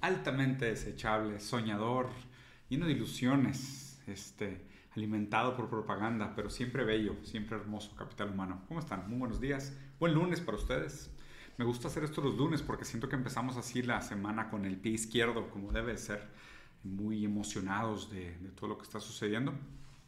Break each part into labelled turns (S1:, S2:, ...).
S1: altamente desechable, soñador, lleno de ilusiones, este, alimentado por propaganda, pero siempre bello, siempre hermoso, capital humano. ¿Cómo están? Muy buenos días. Buen lunes para ustedes. Me gusta hacer esto los lunes porque siento que empezamos así la semana con el pie izquierdo, como debe ser, muy emocionados de, de todo lo que está sucediendo.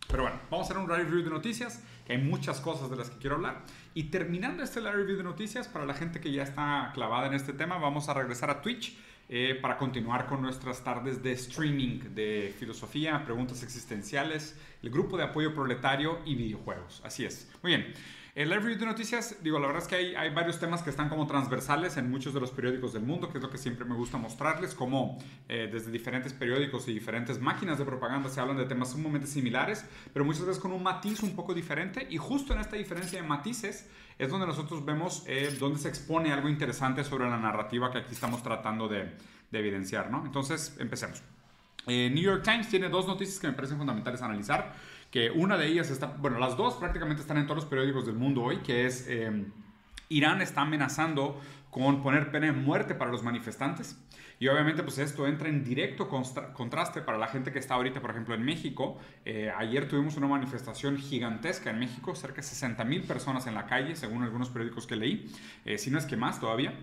S1: Pero bueno, vamos a hacer un live review de noticias, que hay muchas cosas de las que quiero hablar. Y terminando este live review de noticias, para la gente que ya está clavada en este tema, vamos a regresar a Twitch eh, para continuar con nuestras tardes de streaming de filosofía, preguntas existenciales, el grupo de apoyo proletario y videojuegos. Así es. Muy bien. El live review de noticias, digo, la verdad es que hay, varios temas que están como transversales en muchos de los periódicos del mundo, que es lo que siempre me gusta mostrarles, como eh, desde diferentes periódicos y diferentes máquinas de propaganda se hablan de temas sumamente similares, pero muchas veces con un matiz un poco diferente. Y justo en esta diferencia de matices es donde nosotros vemos eh, donde se expone algo interesante sobre la narrativa que aquí estamos tratando de, de evidenciar, ¿no? Entonces, empecemos. Eh, New York Times tiene dos noticias que me parecen fundamentales analizar que una de ellas está, bueno, las dos prácticamente están en todos los periódicos del mundo hoy, que es eh, Irán está amenazando con poner pena de muerte para los manifestantes. Y obviamente pues esto entra en directo contraste para la gente que está ahorita, por ejemplo, en México. Eh, ayer tuvimos una manifestación gigantesca en México, cerca de 60 mil personas en la calle, según algunos periódicos que leí, eh, si no es que más todavía.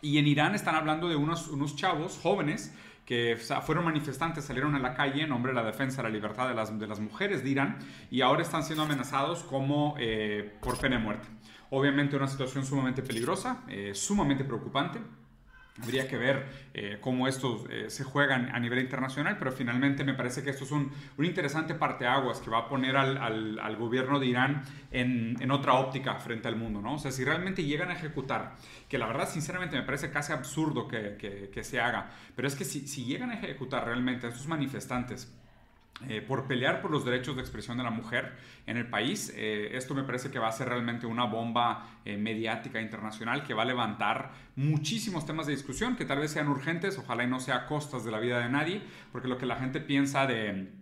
S1: Y en Irán están hablando de unos, unos chavos jóvenes que fueron manifestantes, salieron a la calle en nombre de la defensa de la libertad de las, de las mujeres de Irán y ahora están siendo amenazados como eh, por pena de muerte. Obviamente una situación sumamente peligrosa, eh, sumamente preocupante. Habría que ver eh, cómo esto eh, se juega a nivel internacional, pero finalmente me parece que esto es un, un interesante parteaguas que va a poner al, al, gobierno de Irán en, en, otra óptica frente al mundo, ¿no? O sea, si realmente llegan a ejecutar, que la verdad sinceramente me parece casi absurdo que, que, que se haga, pero es que si, si llegan a ejecutar realmente a estos manifestantes, eh, por pelear por los derechos de expresión de la mujer en el país. Eh, esto me parece que va a ser realmente una bomba eh, mediática internacional que va a levantar muchísimos temas de discusión que tal vez sean urgentes, ojalá y no sea a costas de la vida de nadie, porque lo que la gente piensa de,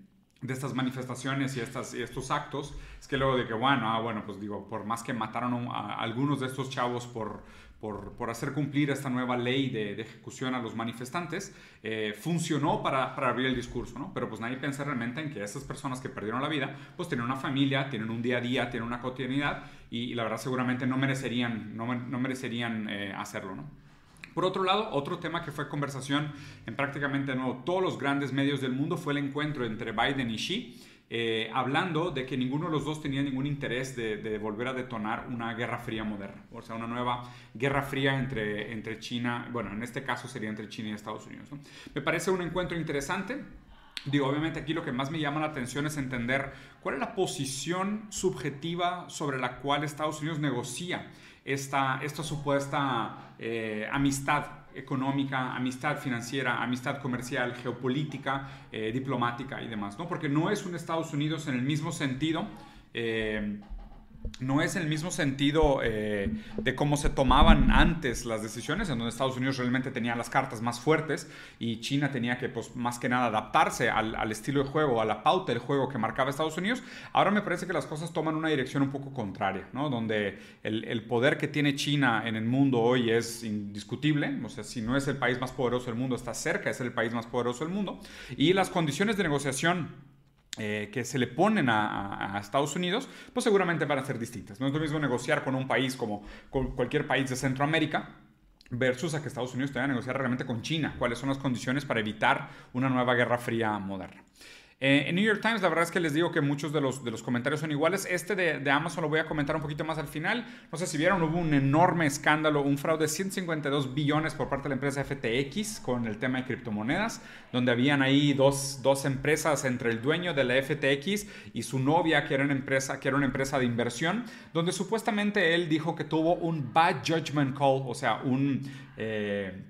S1: de estas manifestaciones y, estas, y estos actos es que luego de que, bueno, ah, bueno, pues digo, por más que mataron a algunos de estos chavos por por, por, hacer cumplir esta nueva ley de, de ejecución a los manifestantes, eh, funcionó para, para, abrir el discurso, ¿no? Pero pues nadie piensa realmente en que esas personas que perdieron la vida, pues tienen una familia, tienen un día a día, tienen una cotidianidad y, y la verdad seguramente no merecerían, no, no merecerían eh, hacerlo, ¿no? Por otro lado, otro tema que fue conversación en prácticamente no, todos los grandes medios del mundo fue el encuentro entre Biden y Xi eh, hablando de que ninguno de los dos tenía ningún interés de, volver a detonar una guerra fría moderna, o sea, una nueva guerra fría entre, entre China, bueno, en este caso sería entre China y Estados Unidos. Me parece un encuentro interesante. Digo, obviamente aquí lo que más me llama la atención es entender cuál es la posición subjetiva sobre la cual Estados Unidos negocia esta, esta supuesta eh, amistad económica, amistad financiera, amistad comercial, geopolítica, eh, diplomática y demás, ¿no? Porque no es un Estados Unidos en el mismo sentido. Eh, no es el mismo sentido eh, de cómo se tomaban antes las decisiones, en donde Estados Unidos realmente tenía las cartas más fuertes y China tenía que, pues, más que nada, adaptarse al, estilo de juego, a la pauta del juego que marcaba Estados Unidos. Ahora me parece que las cosas toman una dirección un poco contraria, ¿no? Donde el, el poder que tiene China en el mundo hoy es indiscutible, o sea, si no es el país más poderoso del mundo, está cerca de ser el país más poderoso del mundo, y las condiciones de negociación eh, que se le ponen a, Estados Unidos, pues seguramente van a ser distintas. No es lo mismo negociar con un país como con cualquier país de Centroamérica versus a que Estados Unidos tenga que negociar realmente con China. ¿Cuáles son las condiciones para evitar una nueva guerra fría moderna? Eh, en New York Times, la verdad es que les digo que muchos de los, de los comentarios son iguales. Este de, de, Amazon lo voy a comentar un poquito más al final. No sé si vieron, hubo un enorme escándalo, un fraude de 152 billones por parte de la empresa FTX con el tema de criptomonedas, donde habían ahí dos, dos empresas entre el dueño de la FTX y su novia, que era una empresa, que era una empresa de inversión, donde supuestamente él dijo que tuvo un bad judgment call, o sea, un... Eh,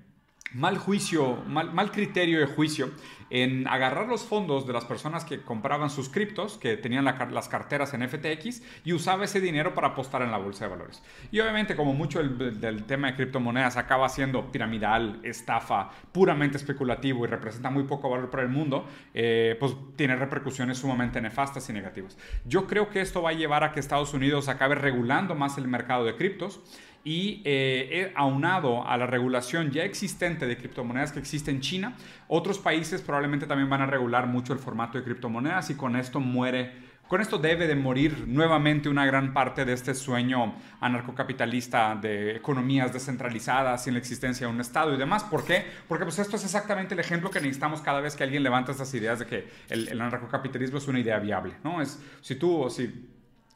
S1: mal juicio, mal, mal, criterio de juicio en agarrar los fondos de las personas que compraban sus criptos, que tenían la, las carteras en FTX, y usaba ese dinero para apostar en la bolsa de valores. Y obviamente, como mucho el, del tema de criptomonedas acaba siendo piramidal, estafa, puramente especulativo y representa muy poco valor para el mundo, eh, pues tiene repercusiones sumamente nefastas y negativas. Yo creo que esto va a llevar a que Estados Unidos acabe regulando más el mercado de criptos y eh, aunado a la regulación ya existente de criptomonedas que existe en China, otros países probablemente también van a regular mucho el formato de criptomonedas y con esto muere con esto debe de morir nuevamente una gran parte de este sueño anarcocapitalista de economías descentralizadas sin la existencia de un Estado y demás. ¿Por qué? Porque pues esto es exactamente el ejemplo que necesitamos cada vez que alguien levanta estas ideas de que el, el anarcocapitalismo es una idea viable. ¿no? Es, si tú o si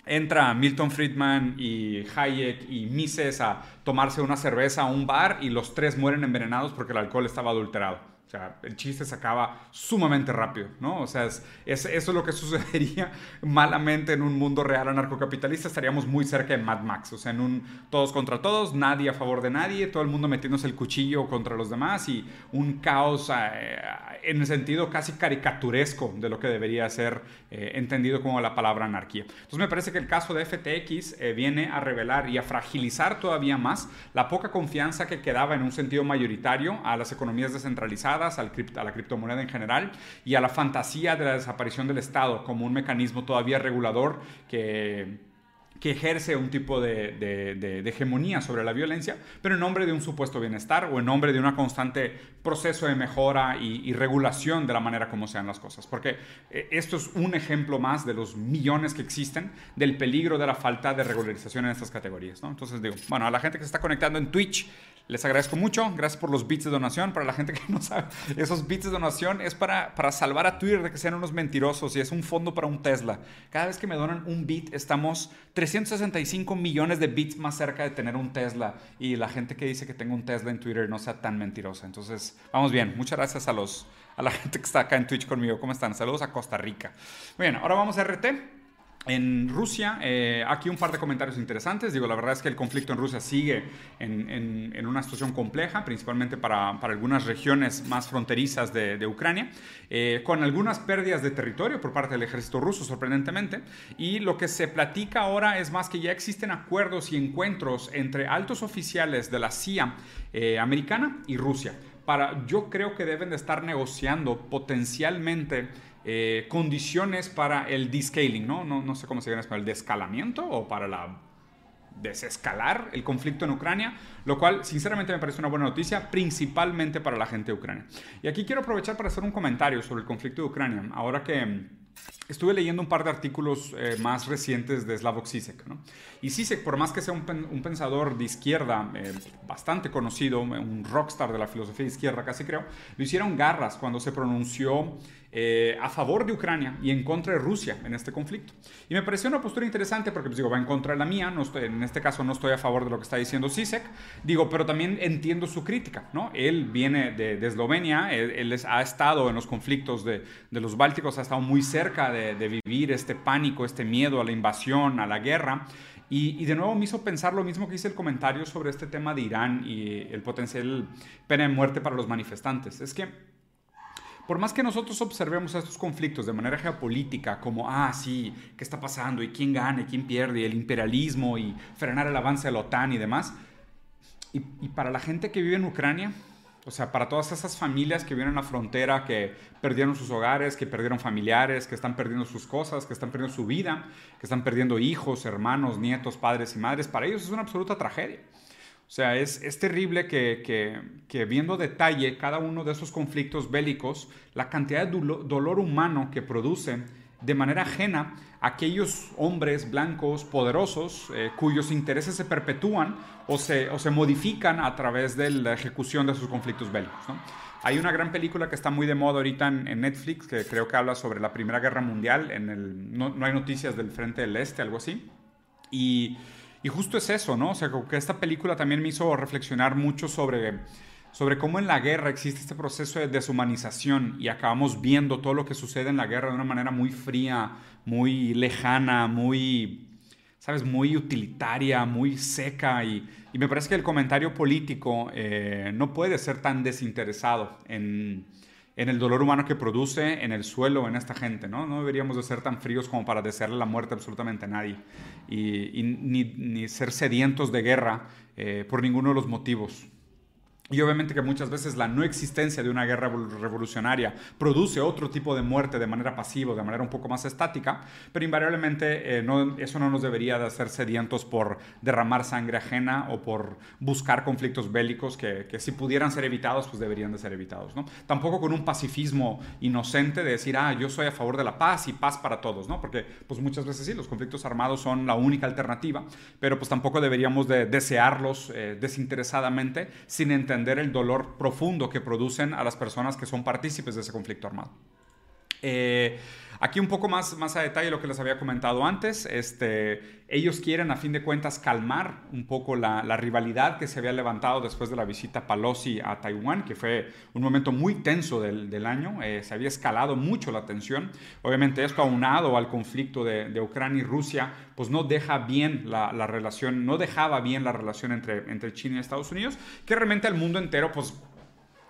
S1: entra Milton Friedman y Hayek y Mises a tomarse una cerveza a un bar y los tres mueren envenenados porque el alcohol estaba adulterado. O sea, el chiste se acaba sumamente rápido, ¿no? O sea, es, eso es lo que sucedería malamente en un mundo real anarcocapitalista. Estaríamos muy cerca de Mad Max, o sea, en un todos contra todos, nadie a favor de nadie, todo el mundo metiéndose el cuchillo contra los demás y un caos eh, en el sentido casi caricaturesco de lo que debería ser eh, entendido como la palabra anarquía. Entonces me parece que el caso de FTX eh, viene a revelar y a fragilizar todavía más la poca confianza que quedaba en un sentido mayoritario a las economías descentralizadas al a la criptomoneda en general y a la fantasía de la desaparición del Estado como un mecanismo todavía regulador que que ejerce un tipo de, hegemonía sobre la violencia, pero en nombre de un supuesto bienestar o en nombre de un constante proceso de mejora y, regulación de la manera como sean las cosas. Porque eh, esto es un ejemplo más de los millones que existen del peligro de la falta de regularización en estas categorías. Entonces digo, bueno, a la gente que se está conectando en Twitch, les agradezco mucho. Gracias por los bits de donación. Para la gente que no sabe, esos bits de donación es para, para salvar a Twitter de que sean unos mentirosos y es un fondo para un Tesla. Cada vez que me donan un bit, estamos 365 millones de bits más cerca de tener un Tesla. Y la gente que dice que tengo un Tesla en Twitter no sea tan mentirosa. Entonces, vamos bien. Muchas gracias a, los, a la gente que está acá en Twitch conmigo. ¿Cómo están? Saludos a Costa Rica. Bien, ahora vamos a RT. En Rusia, eh, aquí un par de comentarios interesantes. Digo, la verdad es que el conflicto en Rusia sigue en, una situación compleja, principalmente para, algunas regiones más fronterizas de, Ucrania, eh, con algunas pérdidas de territorio por parte del ejército ruso, sorprendentemente. Y lo que se platica ahora es más que ya existen acuerdos y encuentros entre altos oficiales de la CIA eh, americana y Rusia. Para, yo creo que deben de estar negociando potencialmente eh, condiciones para el descaling, ¿no? ¿no? No sé cómo se llama para el descalamiento o para la desescalar el conflicto en Ucrania, lo cual sinceramente me parece una buena noticia, principalmente para la gente de Ucrania. Y aquí quiero aprovechar para hacer un comentario sobre el conflicto de Ucrania, ahora que estuve leyendo un par de artículos eh, más recientes de Slavoj Zizek. ¿no? Y Zizek, por más que sea un, pensador de izquierda eh, bastante conocido, un rockstar de la filosofía de izquierda casi creo, lo hicieron garras cuando se pronunció eh, a favor de Ucrania y en contra de Rusia en este conflicto. Y me pareció una postura interesante porque, pues, digo, va en contra de la mía, en este caso no estoy a favor de lo que está diciendo Zizek, digo, pero también entiendo su crítica, ¿no? Él viene de, Eslovenia, él, ha estado en los conflictos de, los Bálticos, ha estado muy cerca de de, vivir este pánico, este miedo a la invasión, a la guerra. Y, de nuevo me hizo pensar lo mismo que hice el comentario sobre este tema de Irán y el potencial pena de muerte para los manifestantes. Es que por más que nosotros observemos estos conflictos de manera geopolítica, como, ah, sí, ¿qué está pasando? ¿Y quién gana? ¿Y quién pierde? Y el imperialismo y frenar el avance de la OTAN y demás. y para la gente que vive en Ucrania, o sea, para todas esas familias que vienen a la frontera, que perdieron sus hogares, que perdieron familiares, que están perdiendo sus cosas, que están perdiendo su vida, que están perdiendo hijos, hermanos, nietos, padres y madres, para ellos es una absoluta tragedia. O sea, es, es terrible que, que, que, viendo detalle cada uno de esos conflictos bélicos, la cantidad de dolor humano que producen de manera ajena aquellos hombres blancos poderosos eh, cuyos intereses se perpetúan o se, o se, modifican a través de la ejecución de sus conflictos bélicos. Hay una gran película que está muy de moda ahorita en, Netflix que creo que habla sobre la Primera Guerra Mundial. En el, no, no, hay noticias del Frente del Este, algo así. Y, y justo es eso, ¿no? O sea, que esta película también me hizo reflexionar mucho sobre sobre cómo en la guerra existe este proceso de deshumanización y acabamos viendo todo lo que sucede en la guerra de una manera muy fría, muy lejana, muy, sabes, muy utilitaria, muy seca y, me parece que el comentario político eh, no puede ser tan desinteresado en, el dolor humano que produce en el suelo, en esta gente, ¿no? No deberíamos de ser tan fríos como para desearle la muerte absolutamente a nadie y, ni, ser sedientos de guerra eh, por ninguno de los motivos. Y obviamente que muchas veces la no existencia de una guerra revolucionaria produce otro tipo de muerte de manera pasiva, de manera un poco más estática, pero invariablemente eh, eso no nos debería de hacer sedientos por derramar sangre ajena o por buscar conflictos bélicos que, que, si pudieran ser evitados, pues deberían de ser evitados. ¿no? Tampoco con un pacifismo inocente de decir, ah, yo soy a favor de la paz y paz para todos, ¿no? porque pues muchas veces sí, los conflictos armados son la única alternativa, pero pues tampoco deberíamos de desearlos eh, desinteresadamente sin entender el dolor profundo que producen a las personas que son partícipes de ese conflicto armado. Eh, aquí un poco más, más a detalle lo que les había comentado antes, este, ellos quieren a fin de cuentas calmar un poco la, rivalidad que se había levantado después de la visita Pelosi a Taiwán, que fue un momento muy tenso del, año, eh, se había escalado mucho la tensión, obviamente esto aunado al conflicto de, Ucrania y Rusia, pues no deja bien la, relación, no dejaba bien la relación entre, entre China y Estados Unidos, que realmente al mundo entero pues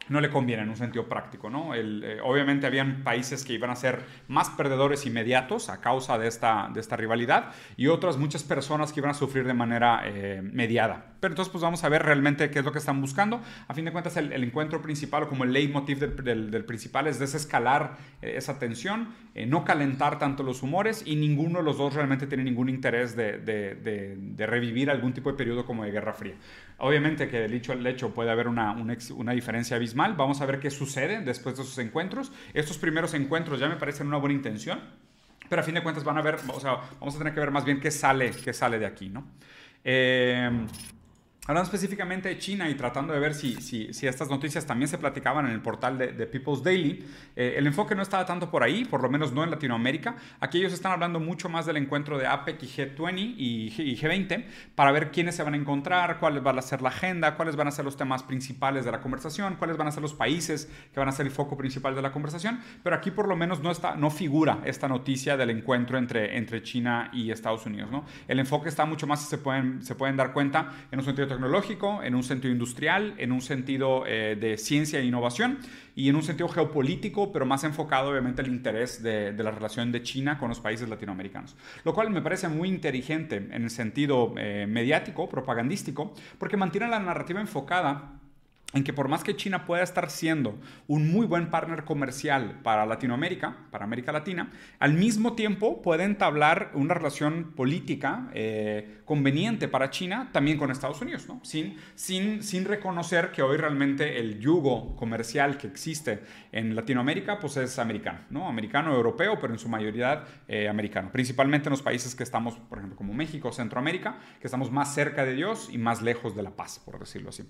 S1: no le conviene en un sentido práctico. ¿no? Eh, obviamente habían países que iban a ser más perdedores inmediatos a causa de esta, de esta rivalidad y otras muchas personas que iban a sufrir de manera eh, mediada. Pero entonces pues vamos a ver realmente qué es lo que están buscando. A fin de cuentas el, encuentro principal o como el leitmotiv del, del, principal es desescalar eh, esa tensión, no calentar tanto los humores y ninguno de los dos realmente tiene ningún interés de, de, de, revivir algún tipo de periodo como de Guerra Fría. Obviamente que del hecho al hecho puede haber una, una, diferencia abismal Vamos a ver qué sucede después de esos encuentros. Estos primeros encuentros ya me parecen una buena intención, pero a fin de cuentas van a ver, o sea, vamos a tener que ver más bien qué sale, qué sale de aquí, ¿no? Eh, Hablando específicamente de China y tratando de ver si, si, si, estas noticias también se platicaban en el portal de, People's Daily, eh, el enfoque no estaba tanto por ahí, por lo menos no en Latinoamérica. Aquí ellos están hablando mucho más del encuentro de APEC y G20 y, G20 para ver quiénes se van a encontrar, cuáles van a ser la agenda, cuáles van a ser los temas principales de la conversación, cuáles van a ser los países que van a ser el foco principal de la conversación. Pero aquí por lo menos no, está, no figura esta noticia del encuentro entre, entre China y Estados Unidos. ¿no? El enfoque está mucho más, se pueden, se pueden dar cuenta en un sentido tecnológico, en un sentido industrial, en un sentido eh, de ciencia e innovación y en un sentido geopolítico, pero más enfocado obviamente al interés de, la relación de China con los países latinoamericanos. Lo cual me parece muy inteligente en el sentido eh, mediático, propagandístico, porque mantiene la narrativa enfocada en que por más que China pueda estar siendo un muy buen partner comercial para Latinoamérica, para América Latina, al mismo tiempo puede entablar una relación política eh, conveniente para China también con Estados Unidos, sin, sin, sin reconocer que hoy realmente el yugo comercial que existe en Latinoamérica pues es americano, ¿no? americano, europeo, pero en su mayoría eh, americano, principalmente en los países que estamos, por ejemplo, como México, Centroamérica, que estamos más cerca de Dios y más lejos de la paz, por decirlo así.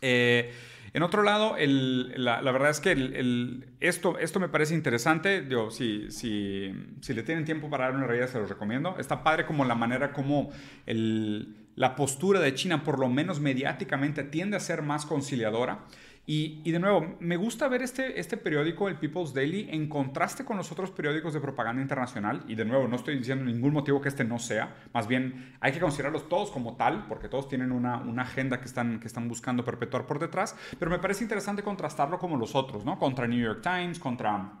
S1: Eh, en otro lado, la, verdad es que esto, esto me parece interesante. Si, si, si, le tienen tiempo para dar una realidad, se los recomiendo. Está padre como la manera como la postura de China, por lo menos mediáticamente, tiende a ser más conciliadora. Y, de nuevo, me gusta ver este, este periódico, el People's Daily, en contraste con los otros periódicos de propaganda internacional. Y de nuevo, no estoy diciendo ningún motivo que este no sea. Más bien, hay que considerarlos todos como tal, porque todos tienen una, agenda que están, que están buscando perpetuar por detrás. Pero me parece interesante contrastarlo como los otros, ¿no? Contra New York Times, contra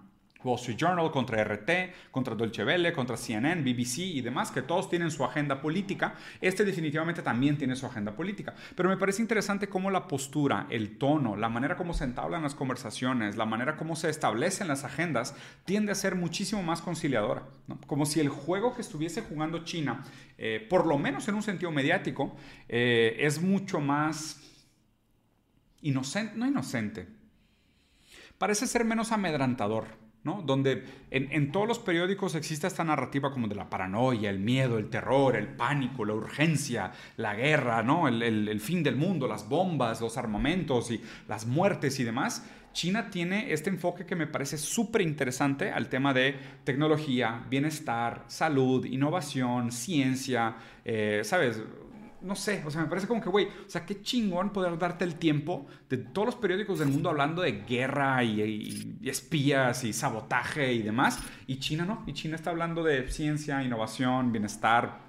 S1: Wall Street Journal, contra RT, contra Dolce Welle, contra CNN, BBC y demás, que todos tienen su agenda política. Este definitivamente también tiene su agenda política. Pero me parece interesante cómo la postura, el tono, la manera como se entablan las conversaciones, la manera como se establecen las agendas, tiende a ser muchísimo más conciliadora. Como si el juego que estuviese jugando China, eh, por lo menos en un sentido mediático, eh, es mucho más inocente, no inocente, parece ser menos amedrantador. Donde en, todos los periódicos existe esta narrativa como de la paranoia, el miedo, el terror, el pánico, la urgencia, la guerra, ¿no? El, fin del mundo, las bombas, los armamentos y las muertes y demás. China tiene este enfoque que me parece súper interesante al tema de tecnología, bienestar, salud, innovación, ciencia, eh, ¿sabes? No sé, o sea, me parece como que, güey, o sea, qué chingón poder darte el tiempo de todos los periódicos del mundo hablando de guerra y, espías y sabotaje y demás, y China no, y China está hablando de ciencia, innovación, bienestar,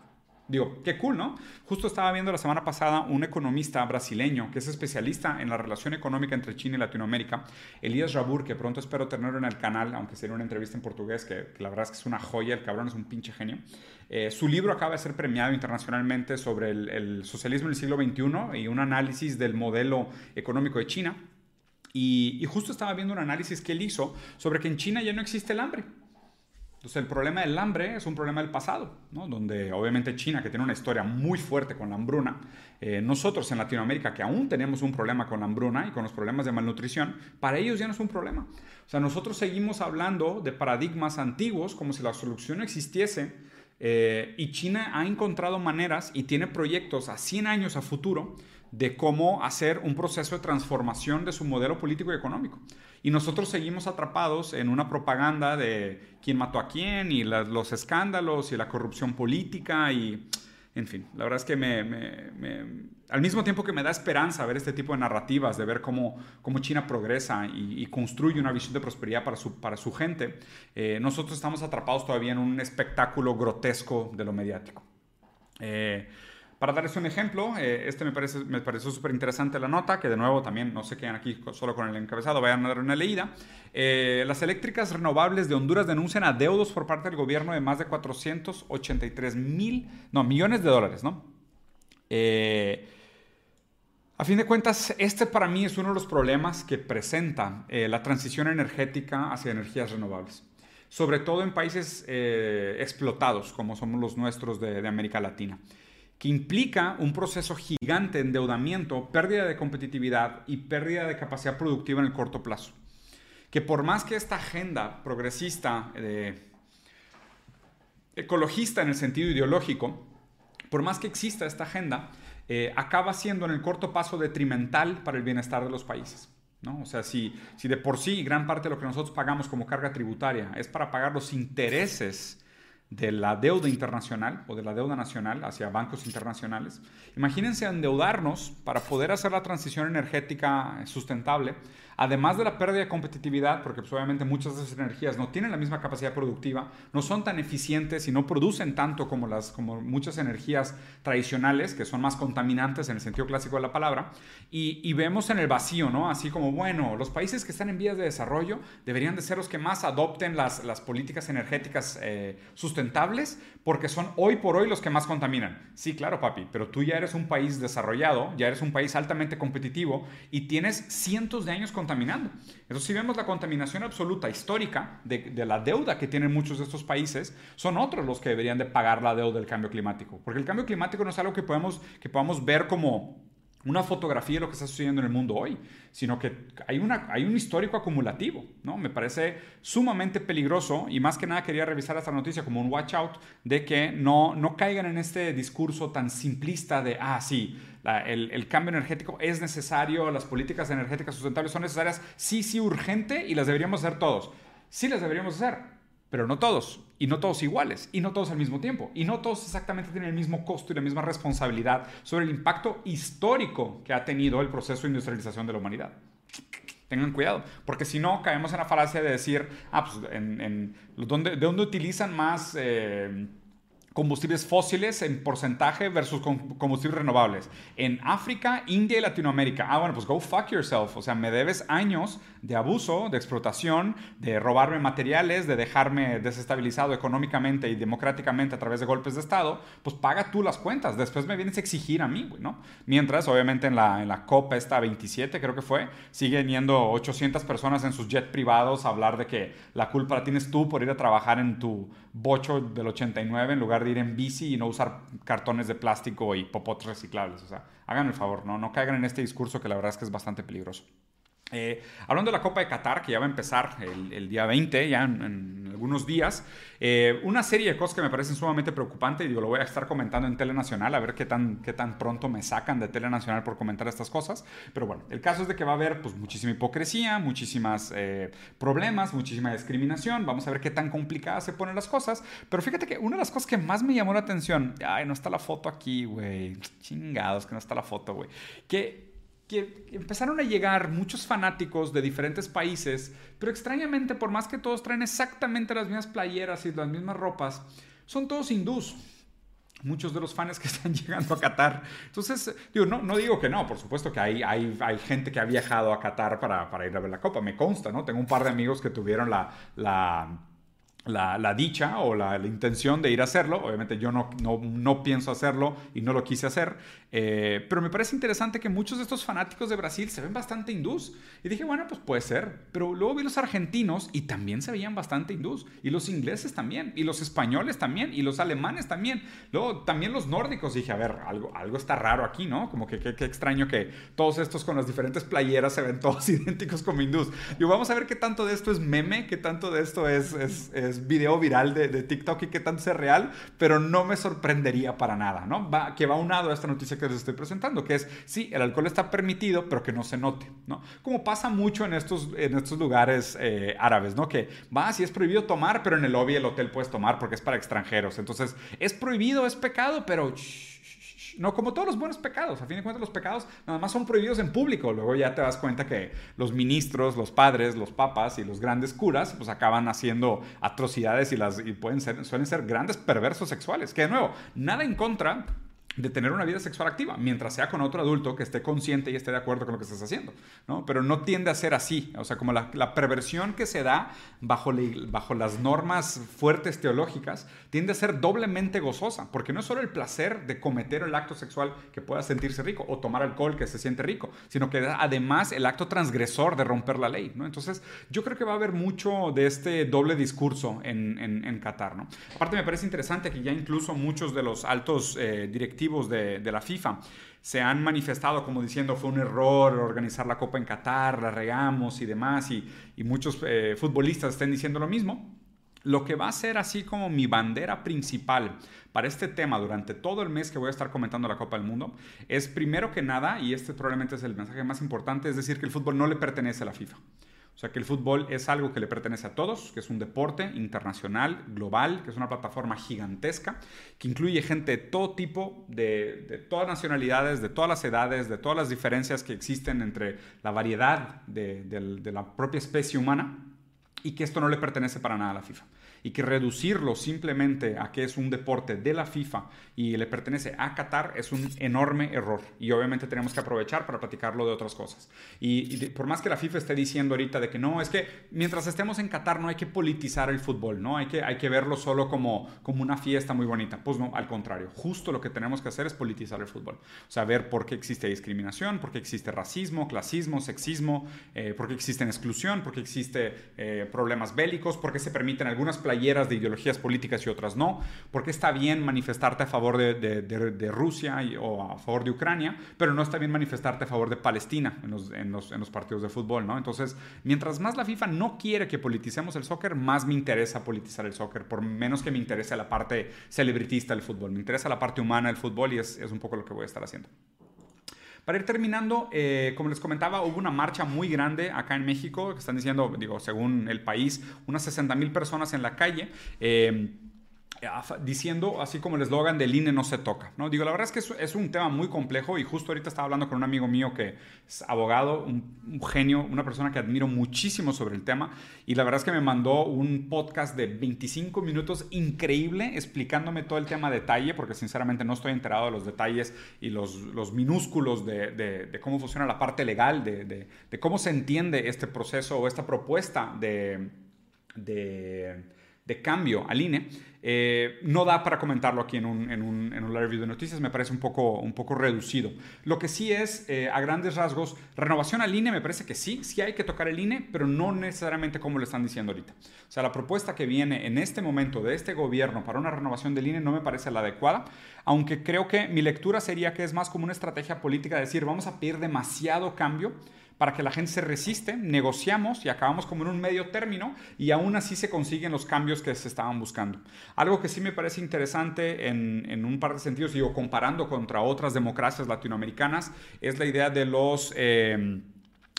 S1: Digo, qué cool, ¿no? Justo estaba viendo la semana pasada un economista brasileño que es especialista en la relación económica entre China y Latinoamérica, Elías Rabur, que pronto espero tenerlo en el canal, aunque sería una entrevista en portugués, que, la verdad es que es una joya, el cabrón es un pinche genio. Eh, su libro acaba de ser premiado internacionalmente sobre el, socialismo en el siglo XXI y un análisis del modelo económico de China. y justo estaba viendo un análisis que él hizo sobre que en China ya no existe el hambre. Entonces el problema del hambre es un problema del pasado, donde obviamente China, que tiene una historia muy fuerte con la hambruna, eh, nosotros en Latinoamérica, que aún tenemos un problema con la hambruna y con los problemas de malnutrición, para ellos ya no es un problema. O sea, nosotros seguimos hablando de paradigmas antiguos como si la solución no existiese eh, y China ha encontrado maneras y tiene proyectos a 100 años a futuro de cómo hacer un proceso de transformación de su modelo político y económico. Y nosotros seguimos atrapados en una propaganda de quién mató a quién y los escándalos y la corrupción política y, en fin, la verdad es que me, al mismo tiempo que me da esperanza ver este tipo de narrativas, de ver cómo, cómo China progresa y, construye una visión de prosperidad para su, para su gente, eh, nosotros estamos atrapados todavía en un espectáculo grotesco de lo mediático. Eh, para darles un ejemplo, eh, este me parece me pareció súper interesante la nota, que de nuevo también no se quedan aquí solo con el encabezado, vayan a dar una leída. Eh, las eléctricas renovables de Honduras denuncian adeudos por parte del gobierno de más de 483 mil, no, millones de dólares, ¿no? Eh, a fin de cuentas, este para mí es uno de los problemas que presenta la transición energética hacia energías renovables sobre todo en países explotados como somos los nuestros de América Latina que implica un proceso gigante de endeudamiento, pérdida de competitividad y pérdida de capacidad productiva en el corto plazo. Que por más que esta agenda progresista, eh, ecologista en el sentido ideológico, por más que exista esta agenda, eh, acaba siendo en el corto plazo detrimental para el bienestar de los países. ¿no? O sea, si, si de por sí gran parte de lo que nosotros pagamos como carga tributaria es para pagar los intereses de la deuda internacional o de la deuda nacional hacia bancos internacionales. Imagínense endeudarnos para poder hacer la transición energética sustentable además de la pérdida de competitividad, porque pues, obviamente muchas de esas energías no tienen la misma capacidad productiva, no son tan eficientes y no producen tanto como, las, como muchas energías tradicionales, que son más contaminantes en el sentido clásico de la palabra, y, vemos en el vacío, ¿no? Así como, bueno, los países que están en vías de desarrollo deberían de ser los que más adopten las, las políticas energéticas eh, sustentables, porque son hoy por hoy los que más contaminan. Sí, claro, papi, pero tú ya eres un país desarrollado, ya eres un país altamente competitivo y tienes cientos de años contaminando. Entonces, si vemos la contaminación absoluta histórica de, la deuda que tienen muchos de estos países, son otros los que deberían de pagar la deuda del cambio climático. Porque el cambio climático no es algo que podemos, que podamos ver como una fotografía de lo que está sucediendo en el mundo hoy, sino que hay, una, hay un histórico acumulativo, ¿no? Me parece sumamente peligroso y más que nada quería revisar esta noticia como un watch out de que no, no caigan en este discurso tan simplista de, ah, sí, el, el, cambio energético es necesario, las políticas energéticas sustentables son necesarias, sí, sí, urgente y las deberíamos hacer todos. Sí las deberíamos hacer, pero no todos, y no todos iguales, y no todos al mismo tiempo, y no todos exactamente tienen el mismo costo y la misma responsabilidad sobre el impacto histórico que ha tenido el proceso de industrialización de la humanidad. Tengan cuidado, porque si no caemos en la falacia de decir, ah, pues, en, ¿de dónde utilizan más... Eh, combustibles fósiles en porcentaje versus combustibles renovables. En África, India y Latinoamérica. Ah, bueno, pues go fuck yourself. O sea, me debes años de abuso, de explotación, de robarme materiales, de dejarme desestabilizado económicamente y democráticamente a través de golpes de Estado. Pues paga tú las cuentas. Después me vienes a exigir a mí, ¿no? Mientras, obviamente, en la, en la COP esta 27, creo que fue, siguen yendo 800 personas en sus jets privados a hablar de que la culpa la tienes tú por ir a trabajar en tu bocho del 89 en lugar de ir en bici y no usar cartones de plástico y popotes reciclables. O sea, hagan el favor, ¿no? no caigan en este discurso que la verdad es que es bastante peligroso. Eh, hablando de la Copa de Qatar, que ya va a empezar el, día 20, ya en, algunos días, eh, una serie de cosas que me parecen sumamente preocupantes, y digo, lo voy a estar comentando en Tele Nacional, a ver qué tan, qué tan pronto me sacan de Tele Nacional por comentar estas cosas. Pero bueno, el caso es de que va a haber pues, muchísima hipocresía, muchísimas eh, problemas, muchísima discriminación. Vamos a ver qué tan complicadas se ponen las cosas. Pero fíjate que una de las cosas que más me llamó la atención, ay, no está la foto aquí, güey, chingados que no está la foto, güey, que que empezaron a llegar muchos fanáticos de diferentes países, pero extrañamente, por más que todos traen exactamente las mismas playeras y las mismas ropas, son todos hindús. muchos de los fans que están llegando a Qatar. Entonces, digo, no, no digo que no, por supuesto que hay, hay, hay gente que ha viajado a Qatar para, para, ir a ver la Copa, me consta, ¿no? Tengo un par de amigos que tuvieron la, la la, dicha o la, intención de ir a hacerlo. Obviamente yo no, no, no pienso hacerlo y no lo quise hacer. Eh, pero me parece interesante que muchos de estos fanáticos de Brasil se ven bastante hindús. Y dije, bueno, pues puede ser. Pero luego vi los argentinos y también se veían bastante hindús. Y los ingleses también. Y los españoles también. Y los alemanes también. Luego también los nórdicos. dije, a ver, algo, algo está raro aquí, ¿no? Como que qué extraño que todos estos con las diferentes playeras se ven todos idénticos como hindús. Y vamos a ver qué tanto de esto es meme, qué tanto de esto es, es, es video viral de, de, TikTok y qué tanto es real. Pero no me sorprendería para nada, ¿no? Va, que va unado a esta noticia que les estoy presentando, que es, sí, el alcohol está permitido, pero que no se note, ¿no? Como pasa mucho en estos, en estos lugares eh, árabes, ¿no? Que va, sí es prohibido tomar, pero en el lobby del hotel puedes tomar porque es para extranjeros. Entonces, es prohibido, es pecado, pero... no, como todos los buenos pecados. A fin de cuentas, los pecados nada más son prohibidos en público. Luego ya te das cuenta que los ministros, los padres, los papas y los grandes curas, pues acaban haciendo atrocidades y, las, y pueden ser, suelen ser grandes perversos sexuales. Que de nuevo, nada en contra de tener una vida sexual activa, mientras sea con otro adulto que esté consciente y esté de acuerdo con lo que estás haciendo, ¿no? Pero no tiende a ser así, o sea, como la, perversión que se da bajo, bajo las normas fuertes teológicas, tiende a ser doblemente gozosa, porque no es solo el placer de cometer el acto sexual que pueda sentirse rico, o tomar alcohol que se siente rico, sino que además el acto transgresor de romper la ley, ¿no? Entonces, yo creo que va a haber mucho de este doble discurso en, en, Qatar, ¿no? Aparte, me parece interesante que ya incluso muchos de los altos eh, de, la FIFA se han manifestado como diciendo fue un error organizar la Copa en Qatar, la regamos y demás, y, muchos eh, futbolistas estén diciendo lo mismo. Lo que va a ser así como mi bandera principal para este tema durante todo el mes que voy a estar comentando la Copa del Mundo es primero que nada, y este probablemente es el mensaje más importante, es decir, que el fútbol no le pertenece a la FIFA. O sea que el fútbol es algo que le pertenece a todos, que es un deporte internacional, global, que es una plataforma gigantesca, que incluye gente de todo tipo, de, todas nacionalidades, de todas las edades, de todas las diferencias que existen entre la variedad de, la propia especie humana, y que esto no le pertenece para nada a la FIFA y que reducirlo simplemente a que es un deporte de la FIFA y le pertenece a Qatar es un enorme error. Y obviamente tenemos que aprovechar para platicarlo de otras cosas. Y, por más que la FIFA esté diciendo ahorita de que no, es que mientras estemos en Qatar no hay que politizar el fútbol, ¿no? Hay que, hay que verlo solo como, como una fiesta muy bonita. Pues no, al contrario. Justo lo que tenemos que hacer es politizar el fútbol. O sea, ver por qué existe discriminación, por qué existe racismo, clasismo, sexismo, eh, por qué existe exclusión, por qué existe eh, problemas bélicos, por qué se permiten algunas playeras de ideologías políticas y otras no, porque está bien manifestarte a favor de, Rusia o a favor de Ucrania, pero no está bien manifestarte a favor de Palestina en los, partidos de fútbol, ¿no? Entonces, mientras más la FIFA no quiere que politicemos el soccer, más me interesa politizar el soccer, por menos que me interese la parte celebritista del fútbol, me interesa la parte humana del fútbol y es un poco lo que voy a estar haciendo. Para ir terminando, eh, como les comentaba, hubo una marcha muy grande acá en México, que están diciendo, digo, según el país, unas 60 mil personas en la calle. Eh, diciendo, así como el eslogan del INE no se toca. ¿no? Digo, la verdad es que es, un tema muy complejo y justo ahorita estaba hablando con un amigo mío que es abogado, un, genio, una persona que admiro muchísimo sobre el tema y la verdad es que me mandó un podcast de 25 minutos increíble explicándome todo el tema a detalle porque sinceramente no estoy enterado de los detalles y los, los minúsculos de, de, cómo funciona la parte legal, de, de, cómo se entiende este proceso o esta propuesta de, de cambio al INE. Eh, no da para comentarlo aquí en un, en, un, en un live video de noticias, me parece un poco, un poco reducido. Lo que sí es, eh, a grandes rasgos, renovación al INE, me parece que sí, sí hay que tocar el INE, pero no necesariamente como lo están diciendo ahorita. O sea, la propuesta que viene en este momento de este gobierno para una renovación del INE no me parece la adecuada, aunque creo que mi lectura sería que es más como una estrategia política, de decir, vamos a pedir demasiado cambio para que la gente se resiste, negociamos y acabamos como en un medio término y aún así se consiguen los cambios que se estaban buscando. Algo que sí me parece interesante en, un par de sentidos, digo, comparando contra otras democracias latinoamericanas, es la idea de los... Eh,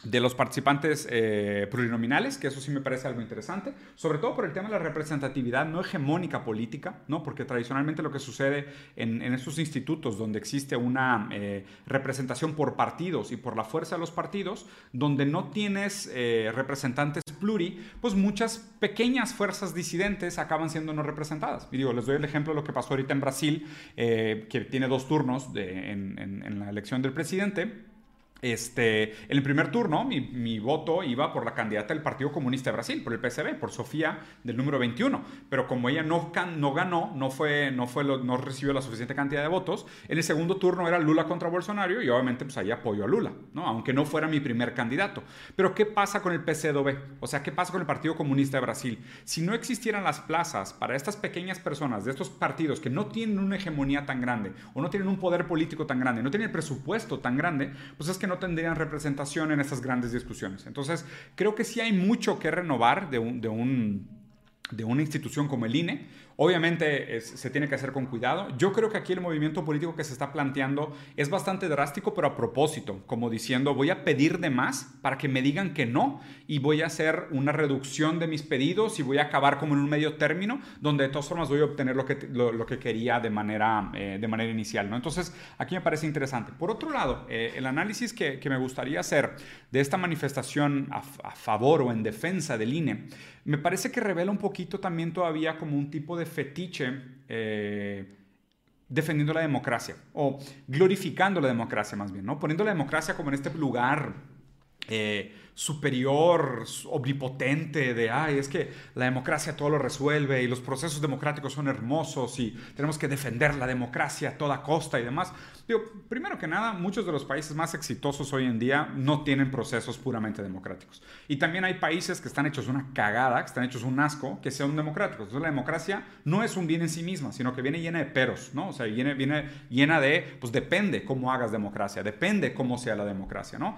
S1: de los participantes eh, plurinominales, que eso sí me parece algo interesante, sobre todo por el tema de la representatividad no hegemónica política, ¿no? porque tradicionalmente lo que sucede en, estos institutos donde existe una eh, representación por partidos y por la fuerza de los partidos, donde no tienes eh, representantes pluri, pues muchas pequeñas fuerzas disidentes acaban siendo no representadas. Y digo, les doy el ejemplo de lo que pasó ahorita en Brasil, que tiene dos turnos en la elección del presidente este, en el primer turno, mi, voto iba por la candidata del Partido Comunista de Brasil, por el PSB, por Sofía del número 21. Pero como ella no, no ganó, no, fue, no, fue no recibió la suficiente cantidad de votos, en el segundo turno era Lula contra Bolsonaro y obviamente pues ahí apoyo a Lula, ¿no? aunque no fuera mi primer candidato. Pero ¿qué pasa con el PCdoB? O sea, ¿qué pasa con el Partido Comunista de Brasil? Si no existieran las plazas para estas pequeñas personas de estos partidos que no tienen una hegemonía tan grande o no tienen un poder político tan grande, no tienen el presupuesto tan grande, pues es que no tendrían representación en estas grandes discusiones. Entonces, creo que sí hay mucho que renovar de un, de un de una institución como el INE. Obviamente se tiene que hacer con cuidado. Yo creo que aquí el movimiento político que se está planteando es bastante drástico, pero a propósito, como diciendo, voy a pedir de más para que me digan que no y voy a hacer una reducción de mis pedidos y voy a acabar como en un medio término, donde de todas formas voy a obtener lo que, lo, que quería de manera, eh, de manera inicial. ¿no? Entonces, aquí me parece interesante. Por otro lado, eh, el análisis que, que, me gustaría hacer de esta manifestación a, a favor o en defensa del INE, me parece que revela un poquito también todavía como un tipo de fetiche eh, defendiendo la democracia o glorificando la democracia más bien, ¿no? Poniendo la democracia como en este lugar eh, superior, omnipotente, de, ay, es que la democracia todo lo resuelve y los procesos democráticos son hermosos y tenemos que defender la democracia a toda costa y demás. Primero que nada, muchos de los países más exitosos hoy en día no tienen procesos puramente democráticos. Y también hay países que están hechos una cagada, que están hechos un asco, que sean democráticos. Entonces la democracia no es un bien en sí misma, sino que viene llena de peros, ¿no? O sea, viene, viene llena de, pues depende cómo hagas democracia, depende cómo sea la democracia, ¿no?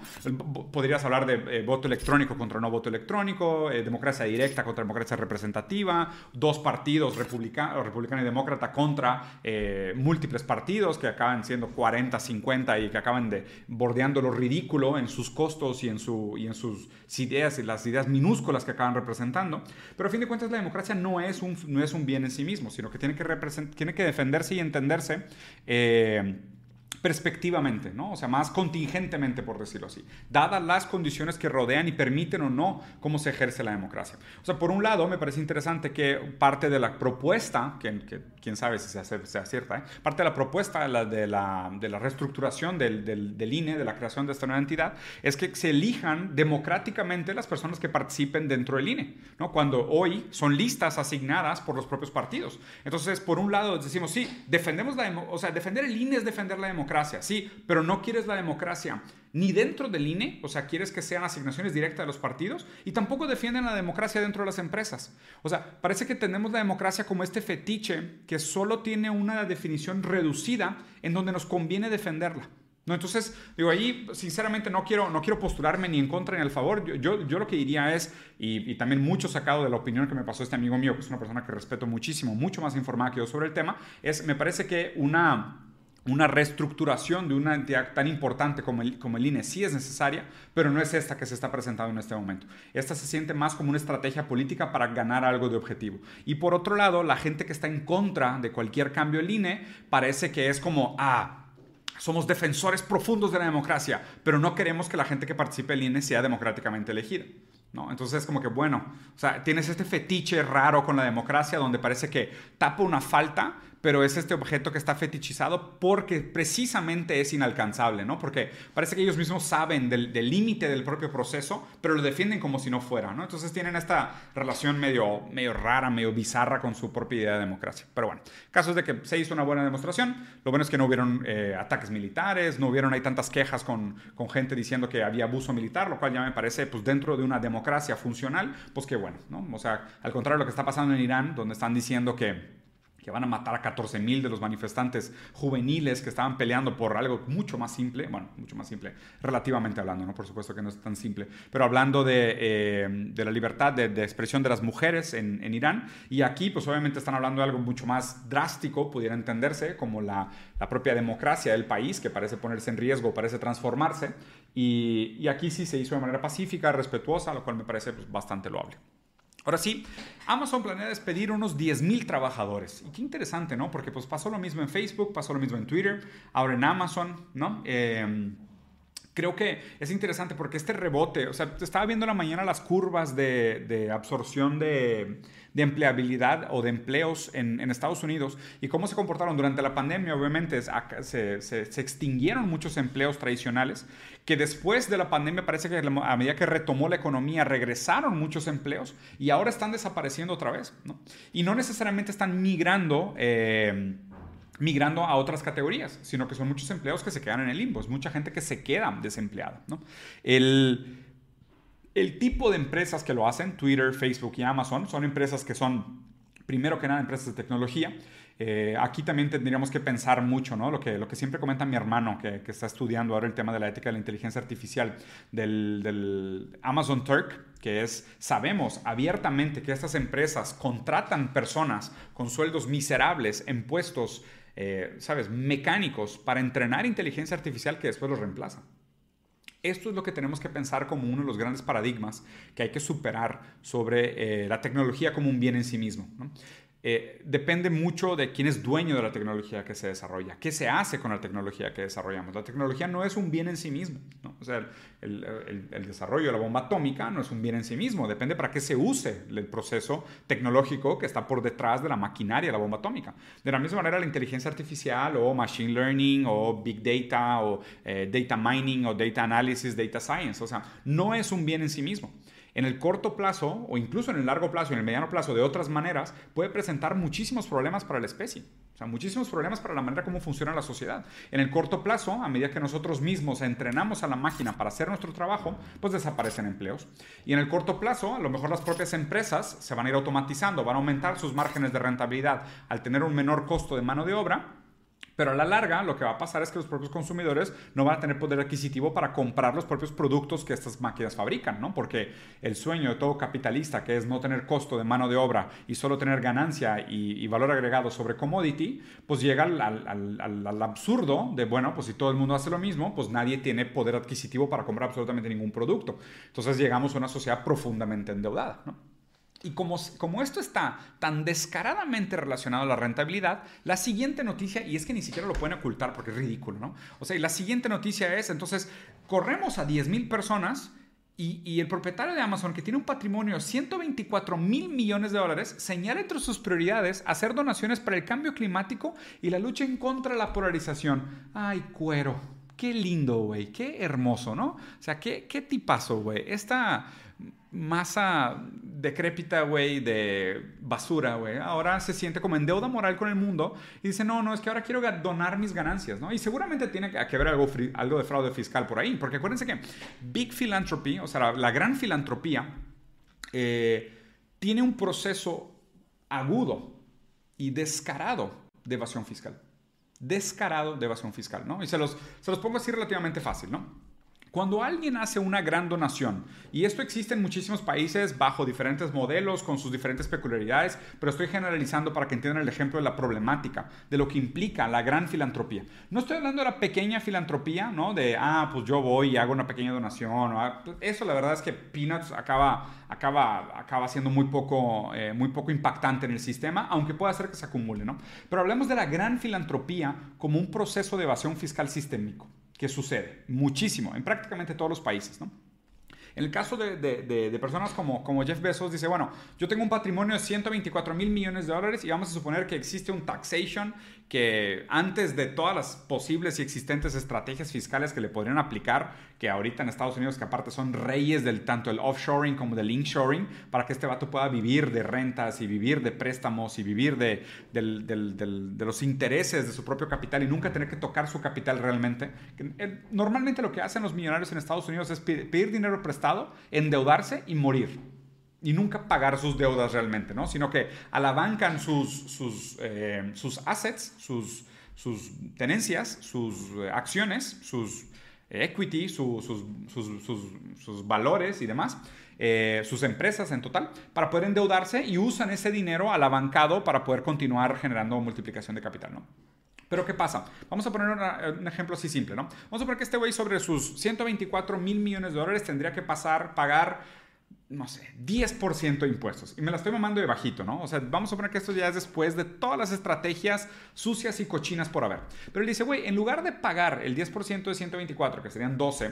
S1: Podrías hablar de... Eh, voto electrónico contra no voto electrónico, eh, democracia directa contra democracia representativa, dos partidos, republicano, republicano y demócrata, contra eh, múltiples partidos que acaban siendo 40, 50 y que acaban de bordeando lo ridículo en sus costos y en, su, y en sus ideas y las ideas minúsculas que acaban representando. Pero a fin de cuentas la democracia no es un, no es un bien en sí mismo, sino que tiene que, tiene que defenderse y entenderse. Eh, perspectivamente, ¿no? O sea, más contingentemente, por decirlo así, dadas las condiciones que rodean y permiten o no cómo se ejerce la democracia. O sea, por un lado, me parece interesante que parte de la propuesta, que, quién sabe si sea cierta, ¿eh? parte de la propuesta de la, de la, de la reestructuración del, del, del, INE, de la creación de esta nueva entidad, es que se elijan democráticamente las personas que participen dentro del INE, ¿no? Cuando hoy son listas asignadas por los propios partidos. Entonces, por un lado, decimos, sí, defendemos la, o sea, defender el INE es defender la democracia sí, pero no quieres la democracia ni dentro del INE, o sea, quieres que sean asignaciones directas de los partidos, y tampoco defienden la democracia dentro de las empresas. O sea, parece que tenemos la democracia como este fetiche que solo tiene una definición reducida en donde nos conviene defenderla. ¿No? Entonces, digo, ahí sinceramente no quiero, no quiero postularme ni en contra ni al favor. Yo, yo, lo que diría es, y, y, también mucho sacado de la opinión que me pasó este amigo mío, que es una persona que respeto muchísimo, mucho más informada que yo sobre el tema, es, me parece que una una reestructuración de una entidad tan importante como el, como el INE sí es necesaria, pero no es esta que se está presentando en este momento. Esta se siente más como una estrategia política para ganar algo de objetivo. Y por otro lado, la gente que está en contra de cualquier cambio del INE parece que es como, ah, somos defensores profundos de la democracia, pero no queremos que la gente que participe del INE sea democráticamente elegida. ¿No? Entonces es como que, bueno, o sea, tienes este fetiche raro con la democracia donde parece que tapa una falta, pero es este objeto que está fetichizado porque precisamente es inalcanzable, ¿no? Porque parece que ellos mismos saben del límite del, propio proceso, pero lo defienden como si no fuera, ¿no? Entonces tienen esta relación medio, medio rara, medio bizarra con su propia idea de democracia. Pero bueno, casos de que se hizo una buena demostración, lo bueno es que no hubieron eh, ataques militares, no hubieron ahí tantas quejas con, con gente diciendo que había abuso militar, lo cual ya me parece, pues dentro de una democracia funcional, pues qué bueno, ¿no? O sea, al contrario de lo que está pasando en Irán, donde están diciendo que que van a matar a 14 mil de los manifestantes juveniles que estaban peleando por algo mucho más simple, bueno, mucho más simple, relativamente hablando, ¿no? Por supuesto que no es tan simple, pero hablando de, eh, de la libertad de, de, expresión de las mujeres en, en, Irán. Y aquí, pues obviamente están hablando de algo mucho más drástico, pudiera entenderse, como la, la propia democracia del país, que parece ponerse en riesgo, parece transformarse. Y, y, aquí sí se hizo de manera pacífica, respetuosa, lo cual me parece pues, bastante loable. Ahora sí, Amazon planea despedir unos 10.000 trabajadores. Y qué interesante, ¿no? Porque pues pasó lo mismo en Facebook, pasó lo mismo en Twitter, ahora en Amazon, ¿no? Eh, creo que es interesante porque este rebote, o sea, estaba viendo en la mañana las curvas de, de absorción de, de, empleabilidad o de empleos en, en, Estados Unidos y cómo se comportaron durante la pandemia. Obviamente se, se, se, extinguieron muchos empleos tradicionales, que después de la pandemia parece que a medida que retomó la economía regresaron muchos empleos y ahora están desapareciendo otra vez, ¿no? Y no necesariamente están migrando. Eh, migrando a otras categorías, sino que son muchos empleados que se quedan en el limbo, es mucha gente que se queda desempleada. ¿no? El, el tipo de empresas que lo hacen, Twitter, Facebook y Amazon, son empresas que son, primero que nada, empresas de tecnología. Eh, aquí también tendríamos que pensar mucho, ¿no? Lo que, lo que siempre comenta mi hermano, que, que está estudiando ahora el tema de la ética de la inteligencia artificial, del, del Amazon Turk, que es, sabemos abiertamente que estas empresas contratan personas con sueldos miserables en puestos eh, ¿sabes?, mecánicos para entrenar inteligencia artificial que después los reemplaza. Esto es lo que tenemos que pensar como uno de los grandes paradigmas que hay que superar sobre eh, la tecnología como un bien en sí mismo. Eh, depende mucho de quién es dueño de la tecnología que se desarrolla, qué se hace con la tecnología que desarrollamos. La tecnología no es un bien en sí mismo. O sea, el, desarrollo de la bomba atómica no es un bien en sí mismo, depende para qué se use el proceso tecnológico que está por detrás de la maquinaria de la bomba atómica. De la misma manera, la inteligencia artificial o machine learning o big data o eh, data mining o data analysis, data science, o sea, no es un bien en sí mismo en el corto plazo o incluso en el largo plazo en el mediano plazo de otras maneras puede presentar muchísimos problemas para la especie. O sea, muchísimos problemas para la manera como funciona la sociedad. En el corto plazo, a medida que nosotros mismos entrenamos a la máquina para hacer nuestro trabajo, pues desaparecen empleos. Y en el corto plazo, a lo mejor las propias empresas se van a ir automatizando, van a aumentar sus márgenes de rentabilidad al tener un menor costo de mano de obra pero a la larga lo que va a pasar es que los propios consumidores no van a tener poder adquisitivo para comprar los propios productos que estas máquinas fabrican, ¿no? Porque el sueño de todo capitalista, que es no tener costo de mano de obra y solo tener ganancia y, valor agregado sobre commodity, pues llega al, al, al, absurdo de, bueno, pues si todo el mundo hace lo mismo, pues nadie tiene poder adquisitivo para comprar absolutamente ningún producto. Entonces llegamos a una sociedad profundamente endeudada. Y como, como, esto está tan descaradamente relacionado a la rentabilidad, la siguiente noticia, y es que ni siquiera lo pueden ocultar porque es ridículo, ¿no? O sea, la siguiente noticia es, entonces, corremos a 10 mil personas y, y, el propietario de Amazon, que tiene un patrimonio de 124 mil millones de dólares, señala entre sus prioridades hacer donaciones para el cambio climático y la lucha en contra de la polarización. ¡Ay, cuero! Qué lindo, güey. Qué hermoso, ¿no? O sea, qué, qué tipazo, güey. Esta masa decrépita, güey, de basura, güey, ahora se siente como en deuda moral con el mundo y dice, no, no, es que ahora quiero donar mis ganancias, ¿no? Y seguramente tiene que ver algo, algo de fraude fiscal por ahí, porque acuérdense que Big Philanthropy, o sea, la, la gran filantropía, eh, tiene un proceso agudo y descarado de evasión fiscal. Descarado de evasión fiscal, ¿no? Y se los, se los pongo así relativamente fácil, ¿no? Cuando alguien hace una gran donación, y esto existe en muchísimos países bajo diferentes modelos, con sus diferentes peculiaridades, pero estoy generalizando para que entiendan el ejemplo de la problemática, de lo que implica la gran filantropía. No estoy hablando de la pequeña filantropía, ¿no? De, ah, pues yo voy y hago una pequeña donación. Ah, eso la verdad es que Peanuts acaba, acaba, acaba siendo muy poco, eh, muy poco impactante en el sistema, aunque pueda hacer que se acumule, ¿no? Pero hablemos de la gran filantropía como un proceso de evasión fiscal sistémico que sucede muchísimo en prácticamente todos los países, ¿no? En el caso de, de, de, de, personas como, como Jeff Bezos, dice, bueno, yo tengo un patrimonio de 124 mil millones de dólares y vamos a suponer que existe un taxation que antes de todas las posibles y existentes estrategias fiscales que le podrían aplicar, que ahorita en Estados Unidos, que aparte son reyes del tanto el offshoring como del inshoring, para que este vato pueda vivir de rentas y vivir de préstamos y vivir de, del, del, del, de los intereses de su propio capital y nunca tener que tocar su capital realmente. Normalmente lo que hacen los millonarios en Estados Unidos es pedir dinero prestado, endeudarse y morir y nunca pagar sus deudas realmente, ¿no? Sino que alabancan sus, sus, eh, sus assets, sus, sus tenencias, sus eh, acciones, sus equity, sus, sus, valores y demás, eh, sus empresas en total, para poder endeudarse y usan ese dinero alabancado para poder continuar generando multiplicación de capital, ¿no? Pero ¿qué pasa? Vamos a poner un ejemplo así simple, ¿no? Vamos a poner que este güey sobre sus 124 mil millones de dólares tendría que pasar, pagar no sé, 10% de impuestos. Y me la estoy mamando de bajito, ¿no? O sea, vamos a poner que esto ya es después de todas las estrategias sucias y cochinas por haber. Pero él dice, güey, en lugar de pagar el 10% de 124, que serían 12,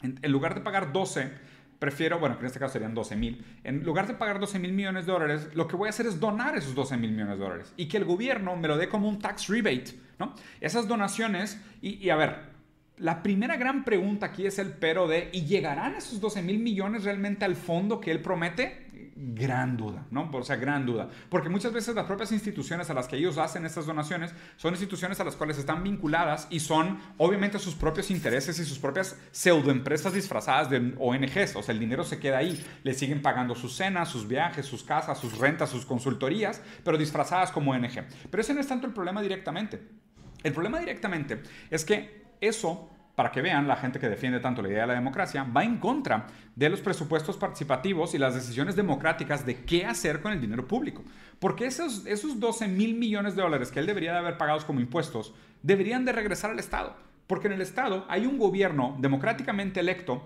S1: en, lugar de pagar 12, prefiero, bueno, en este caso serían 12 mil, en lugar de pagar 12 mil millones de dólares, lo que voy a hacer es donar esos 12 mil millones de dólares y que el gobierno me lo dé como un tax rebate, ¿no? Esas donaciones, y, y a ver, la primera gran pregunta aquí es el pero de, ¿y llegarán esos 12 mil millones realmente al fondo que él promete? Gran duda, ¿no? O sea, gran duda. Porque muchas veces las propias instituciones a las que ellos hacen estas donaciones son instituciones a las cuales están vinculadas y son obviamente sus propios intereses y sus propias pseudoempresas disfrazadas de ONGs. O sea, el dinero se queda ahí. Le siguen pagando sus cenas, sus viajes, sus casas, sus rentas, sus consultorías, pero disfrazadas como ONG. Pero ese no es tanto el problema directamente. El problema directamente es que eso, para que vean, la gente que defiende tanto la idea de la democracia, va en contra de los presupuestos participativos y las decisiones democráticas de qué hacer con el dinero público. Porque esos, esos 12 mil millones de dólares que él debería de haber pagados como impuestos, deberían de regresar al Estado. Porque en el Estado hay un gobierno democráticamente electo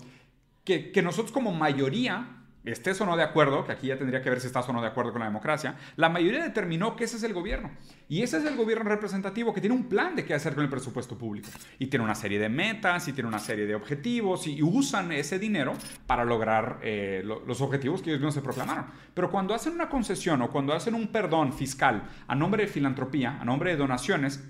S1: que, que nosotros como mayoría estés o no de acuerdo, que aquí ya tendría que ver si estás o no de acuerdo con la democracia, la mayoría determinó que ese es el gobierno. Y ese es el gobierno representativo que tiene un plan de qué hacer con el presupuesto público. Y tiene una serie de metas, y tiene una serie de objetivos, y usan ese dinero para lograr eh, los objetivos que ellos mismos se proclamaron. Pero cuando hacen una concesión o cuando hacen un perdón fiscal a nombre de filantropía, a nombre de donaciones,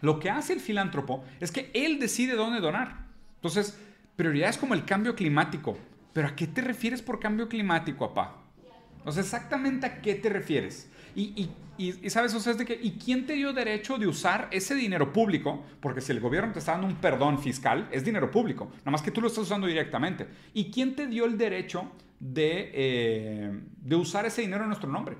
S1: lo que hace el filántropo es que él decide dónde donar. Entonces, prioridades como el cambio climático, pero ¿a qué te refieres por cambio climático, papá? O sea, exactamente a qué te refieres. Y, y, sabes, o sea, es de que, ¿y quién te dio derecho de usar ese dinero público? Porque si el gobierno te está dando un perdón fiscal, es dinero público, nada más que tú lo estás usando directamente. ¿Y quién te dio el derecho de, eh, de usar ese dinero en nuestro nombre?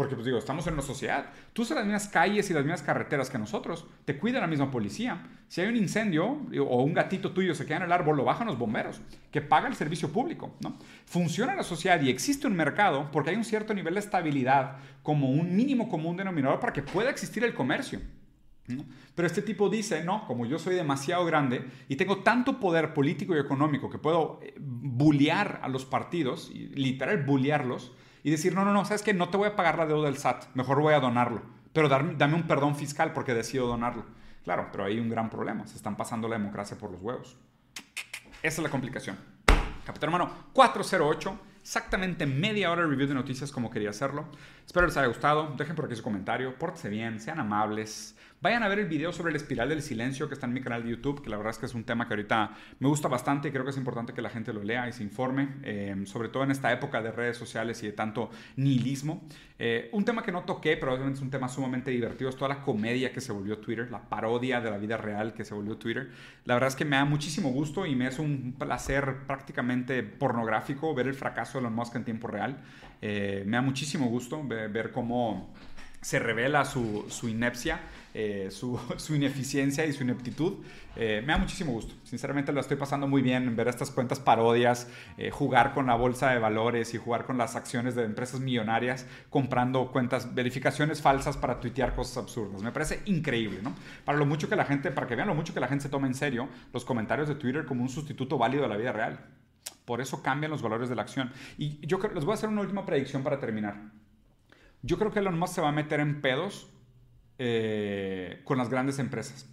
S1: Porque, pues digo, estamos en una sociedad. Tú usas las mismas calles y las mismas carreteras que nosotros. Te cuida la misma policía. Si hay un incendio o un gatito tuyo se queda en el árbol, lo bajan los bomberos, que paga el servicio público. ¿no? Funciona la sociedad y existe un mercado porque hay un cierto nivel de estabilidad como un mínimo común denominador para que pueda existir el comercio. Pero este tipo dice, no, como yo soy demasiado grande y tengo tanto poder político y económico que puedo eh, bullear a los partidos, literal bullearlos, y decir, no, no, no, sabes que no te voy a pagar la deuda del SAT, mejor voy a donarlo, pero dame un perdón fiscal porque decido donarlo. Claro, pero hay un gran problema, se están pasando la democracia por los huevos. Esa es la complicación. Capitán hermano 408, exactamente media hora de review de noticias como quería hacerlo. Espero les haya gustado, dejen por aquí su comentario, pórtense bien, sean amables, Vayan a ver el video sobre la espiral del silencio que está en mi canal de YouTube, que la verdad es que es un tema que ahorita me gusta bastante y creo que es importante que la gente lo lea y se informe, eh, sobre todo en esta época de redes sociales y de tanto nihilismo. Eh, un tema que no toqué, pero obviamente es un tema sumamente divertido, es toda la comedia que se volvió Twitter, la parodia de la vida real que se volvió Twitter. La verdad es que me da muchísimo gusto y me es un placer prácticamente pornográfico ver el fracaso de Elon Musk en tiempo real. Eh, me da muchísimo gusto ver, cómo se revela su, su inepcia eh, su, ineficiencia y su ineptitud. Eh, me da muchísimo gusto. Sinceramente lo estoy pasando muy bien ver estas cuentas parodias, eh, jugar con la bolsa de valores y jugar con las acciones de empresas millonarias, comprando cuentas, verificaciones falsas para tuitear cosas absurdas. Me parece increíble, ¿no? Para lo mucho que la gente, para que vean lo mucho que la gente se toma en serio los comentarios de Twitter como un sustituto válido de la vida real. Por eso cambian los valores de la acción. Y yo les voy a hacer una última predicción para terminar. Yo creo que Elon Musk se va a meter en pedos eh, con las grandes empresas.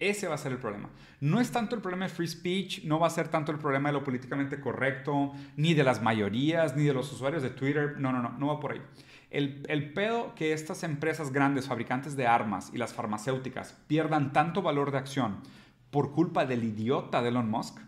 S1: Ese va a ser el problema. No es tanto el problema de free speech, no va a ser tanto el problema de lo políticamente correcto, ni de las mayorías, ni de los usuarios de Twitter. No, no, no, no va por ahí. El, pedo que estas empresas grandes, fabricantes de armas y las farmacéuticas pierdan tanto valor de acción por culpa del idiota de Elon Musk,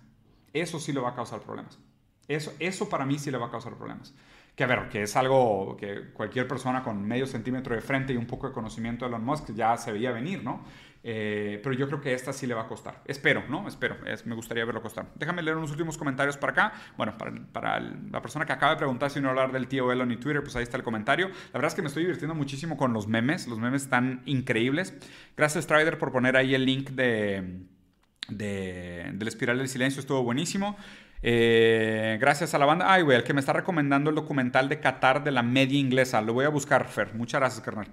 S1: eso sí lo va a causar problemas. Eso, eso para mí sí le va a causar problemas. Que a ver, que es algo que cualquier persona con medio centímetro de frente y un poco de conocimiento de Elon Musk ya se veía venir, ¿no? Eh, pero yo creo que esta sí le va a costar. Espero, ¿no? Espero. me gustaría verlo costar. Déjame leer unos últimos comentarios para acá. Bueno, para, la persona que acaba de preguntar si no hablar del tío Elon y Twitter, pues ahí está el comentario. La verdad es que me estoy divirtiendo muchísimo con los memes. Los memes están increíbles. Gracias, Strider, por poner ahí el link de, de, del espiral del silencio. Estuvo buenísimo. Eh, gracias a la banda. Ay, güey, el que me está recomendando el documental de Qatar de la media inglesa. Lo voy a buscar, Fer. Muchas gracias, carnal.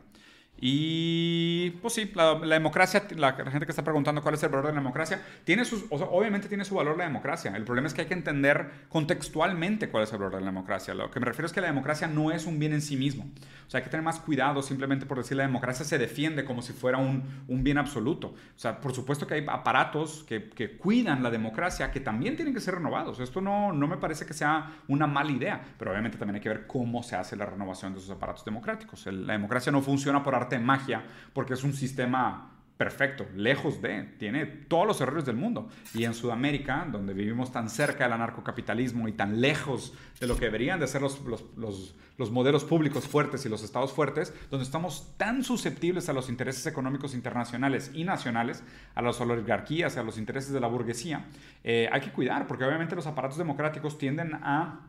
S1: Y pues sí, la, democracia, la, gente que está preguntando cuál es el valor de la democracia, tiene sus, obviamente tiene su valor la democracia. El problema es que hay que entender contextualmente cuál es el valor de la democracia. Lo que me refiero es que la democracia no es un bien en sí mismo. O sea, hay que tener más cuidado simplemente por decir la democracia se defiende como si fuera un, un bien absoluto. O sea, por supuesto que hay aparatos que, que, cuidan la democracia que también tienen que ser renovados. Esto no, no me parece que sea una mala idea, pero obviamente también hay que ver cómo se hace la renovación de esos aparatos democráticos. la democracia no funciona por arte magia, porque es un sistema perfecto, lejos de, tiene todos los errores del mundo. Y en Sudamérica, donde vivimos tan cerca del anarcocapitalismo y tan lejos de lo que deberían de ser los, los, modelos públicos fuertes y los estados fuertes, donde estamos tan susceptibles a los intereses económicos internacionales y nacionales, a las oligarquías, a los intereses de la burguesía, eh, hay que cuidar, porque obviamente los aparatos democráticos tienden a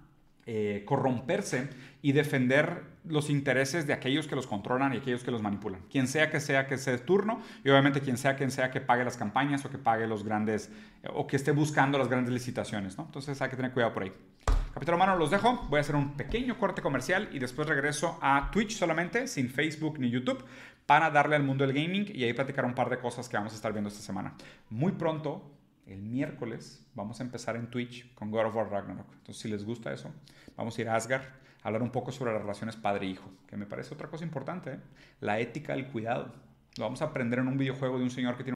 S1: eh, corromperse y defender los intereses de aquellos que los controlan y aquellos que los manipulan. Quien sea que sea que sea turno y obviamente quien sea quien sea que pague las campañas o que pague los grandes eh, o que esté buscando las grandes licitaciones. ¿no? Entonces hay que tener cuidado por ahí. Capítulo humano, los dejo. Voy a hacer un pequeño corte comercial y después regreso a Twitch solamente, sin Facebook ni YouTube, para darle al mundo del gaming y ahí platicar un par de cosas que vamos a estar viendo esta semana. Muy pronto el miércoles vamos a empezar en Twitch con God of War Ragnarok. Entonces, si les gusta eso, vamos a ir a Asgard a hablar un poco sobre las relaciones padre-hijo, que me parece otra cosa importante, ¿eh? la ética del cuidado. Lo vamos a aprender en un videojuego de un señor que tiene